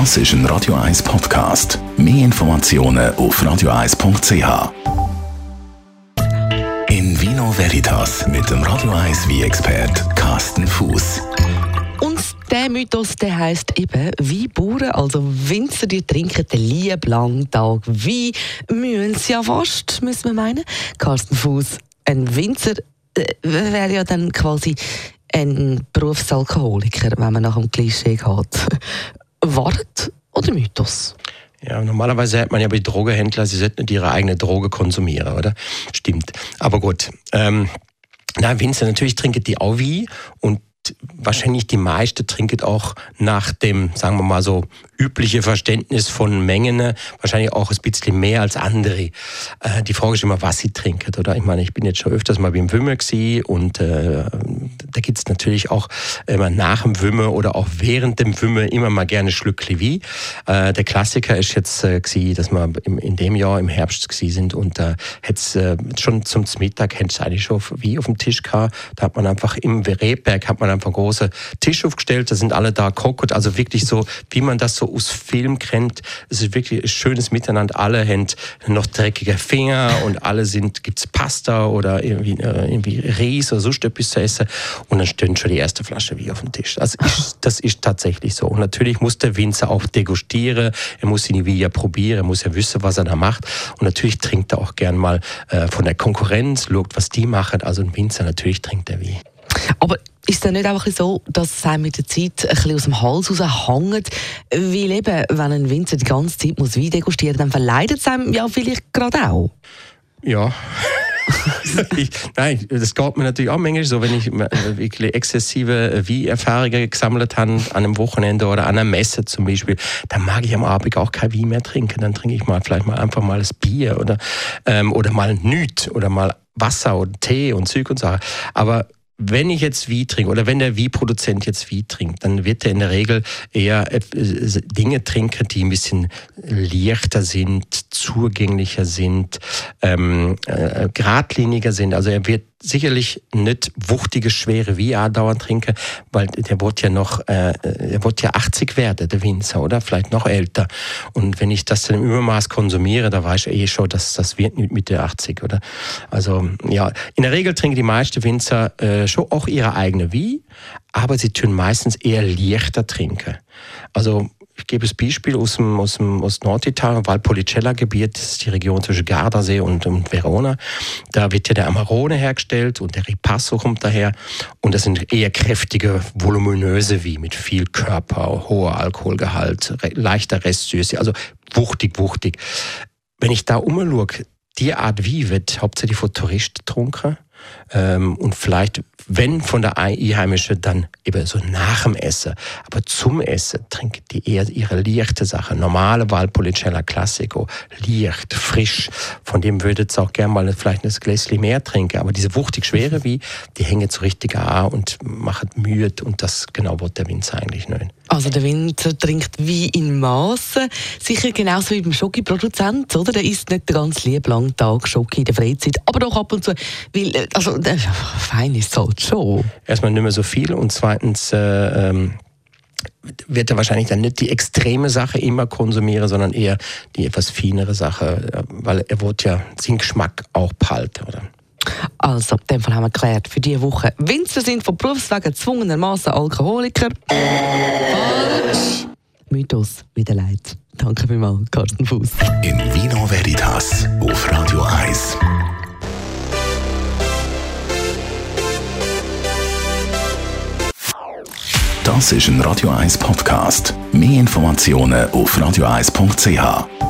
Das ist ein Radio 1 Podcast. Mehr Informationen auf radio1.ch. In Vino Veritas mit dem Radio 1 wie expert Carsten Fuß. Und der Mythos, der heisst eben, wie Bauern, also Winzer, die trinken den lieben langen Tag. Wie müssen sie ja fast, müssen wir meinen. Carsten Fuß, ein Winzer äh, wäre ja dann quasi ein Berufsalkoholiker, wenn man nach dem Klischee geht. Wahrheit oder Mythos? Ja, normalerweise hat man ja bei Drogehändlern, sie sollten nicht ihre eigene Droge konsumieren, oder? Stimmt. Aber gut. Ähm, na, Winzer, natürlich trinken die auch wie und wahrscheinlich die meiste trinken auch nach dem, sagen wir mal so, übliche Verständnis von Mengen, wahrscheinlich auch ein bisschen mehr als andere. Äh, die Frage ist immer, was sie trinken, oder? Ich meine, ich bin jetzt schon öfters mal beim Wümmer und äh, da gibt es natürlich auch immer nach dem Wümmer oder auch während dem Wümmer immer mal gerne Schlückli wie. Äh, der Klassiker ist jetzt äh, dass wir im, in dem Jahr im Herbst sind und äh, hätte äh, schon zum Mittag hätte es eigentlich schon wie auf dem Tisch gehabt. Da hat man einfach im Rebberg hat man einfach großen Tisch aufgestellt, da sind alle da kokot, also wirklich so, wie man das so aus Film kennt. Es ist wirklich ein schönes Miteinander. Alle haben noch dreckige Finger und alle sind, gibt's Pasta oder irgendwie, äh, irgendwie Ries oder sonst etwas zu essen. Und dann steht schon die erste Flasche wie auf dem Tisch. Das ist, das ist tatsächlich so. Und natürlich muss der Winzer auch degustieren. Er muss ihn wie ja probieren. Er muss ja wissen, was er da macht. Und natürlich trinkt er auch gern mal äh, von der Konkurrenz, schaut, was die machen. Also ein Winzer, natürlich trinkt er wie. Aber ist es dann nicht einfach so, dass es einem mit der Zeit ein aus dem Hals raushängt? Weil eben, wenn ein Winzer die ganze Zeit muss Wein degustieren dann verleidet es einem ja vielleicht gerade auch. Ja. ich, nein, das geht mir natürlich auch manchmal so, wenn ich wirklich exzessive Wein-Erfahrungen gesammelt habe, an einem Wochenende oder an einer Messe zum Beispiel, dann mag ich am Abend auch kein Wein mehr trinken. Dann trinke ich mal vielleicht mal einfach mal das Bier oder, ähm, oder mal Nüt oder mal Wasser und Tee und Zeug und so. Aber wenn ich jetzt Wie trinke oder wenn der Wie-Produzent jetzt Wie trinkt, dann wird er in der Regel eher äh, Dinge trinken, die ein bisschen leichter sind, zugänglicher sind, ähm, äh, geradliniger sind. Also er wird sicherlich nicht wuchtige, schwere wie dauernd trinken, weil der wird ja noch, äh, der wird ja 80 werden, der Winzer, oder? Vielleicht noch älter. Und wenn ich das dann im Übermaß konsumiere, da weiß ich eh schon, dass das wird nicht mit der 80, oder? Also, ja, in der Regel trinken die meisten Winzer äh, schon auch ihre eigene Wie, aber sie tun meistens eher leichter trinken. Also, ich gebe das Beispiel aus dem, aus dem aus Norditalien, Valpolicella-Gebiet, das ist die Region zwischen Gardasee und, und Verona. Da wird ja der Amarone hergestellt und der Ripasso kommt daher. Und das sind eher kräftige, voluminöse wie mit viel Körper, hoher Alkoholgehalt, re leichter Restsüße, also wuchtig, wuchtig. Wenn ich da umschaue, die Art wie wird hauptsächlich von Touristen getrunken. Ähm, und vielleicht, wenn von der Einheimischen, dann eben so nach dem Essen. Aber zum Essen trinken die eher ihre leichte Sache. Normale Valpolicella Classico, leicht, frisch. Von dem würde es auch gerne mal vielleicht ein Gläschen mehr trinken. Aber diese wuchtig schwere wie, die hängen so richtig an und machen müde. Und das genau wird der Winzer eigentlich nicht. Also der Winzer trinkt wie in Maßen. Sicher genauso wie beim Schoki-Produzent, oder? Der isst nicht den ganzen lieben langen Tag Schoki in der Freizeit, aber doch ab und zu, weil, äh, also fein ist es halt schon. Erstmal nicht mehr so viel und zweitens äh, ähm, wird er wahrscheinlich dann nicht die extreme Sache immer konsumieren, sondern eher die etwas feinere Sache, äh, weil er wird ja seinen Geschmack auch behalten, oder? Also, in dem Fall haben wir geklärt für diese Woche. Winzer sind von Berufswegen gezwungenermaßen Alkoholiker. Falsch. Mythos, wieder leid. Danke vielmals, Carsten Fuß. In Vino Veritas auf Radio 1. Das ist ein Radio 1 Podcast. Mehr Informationen auf radio1.ch.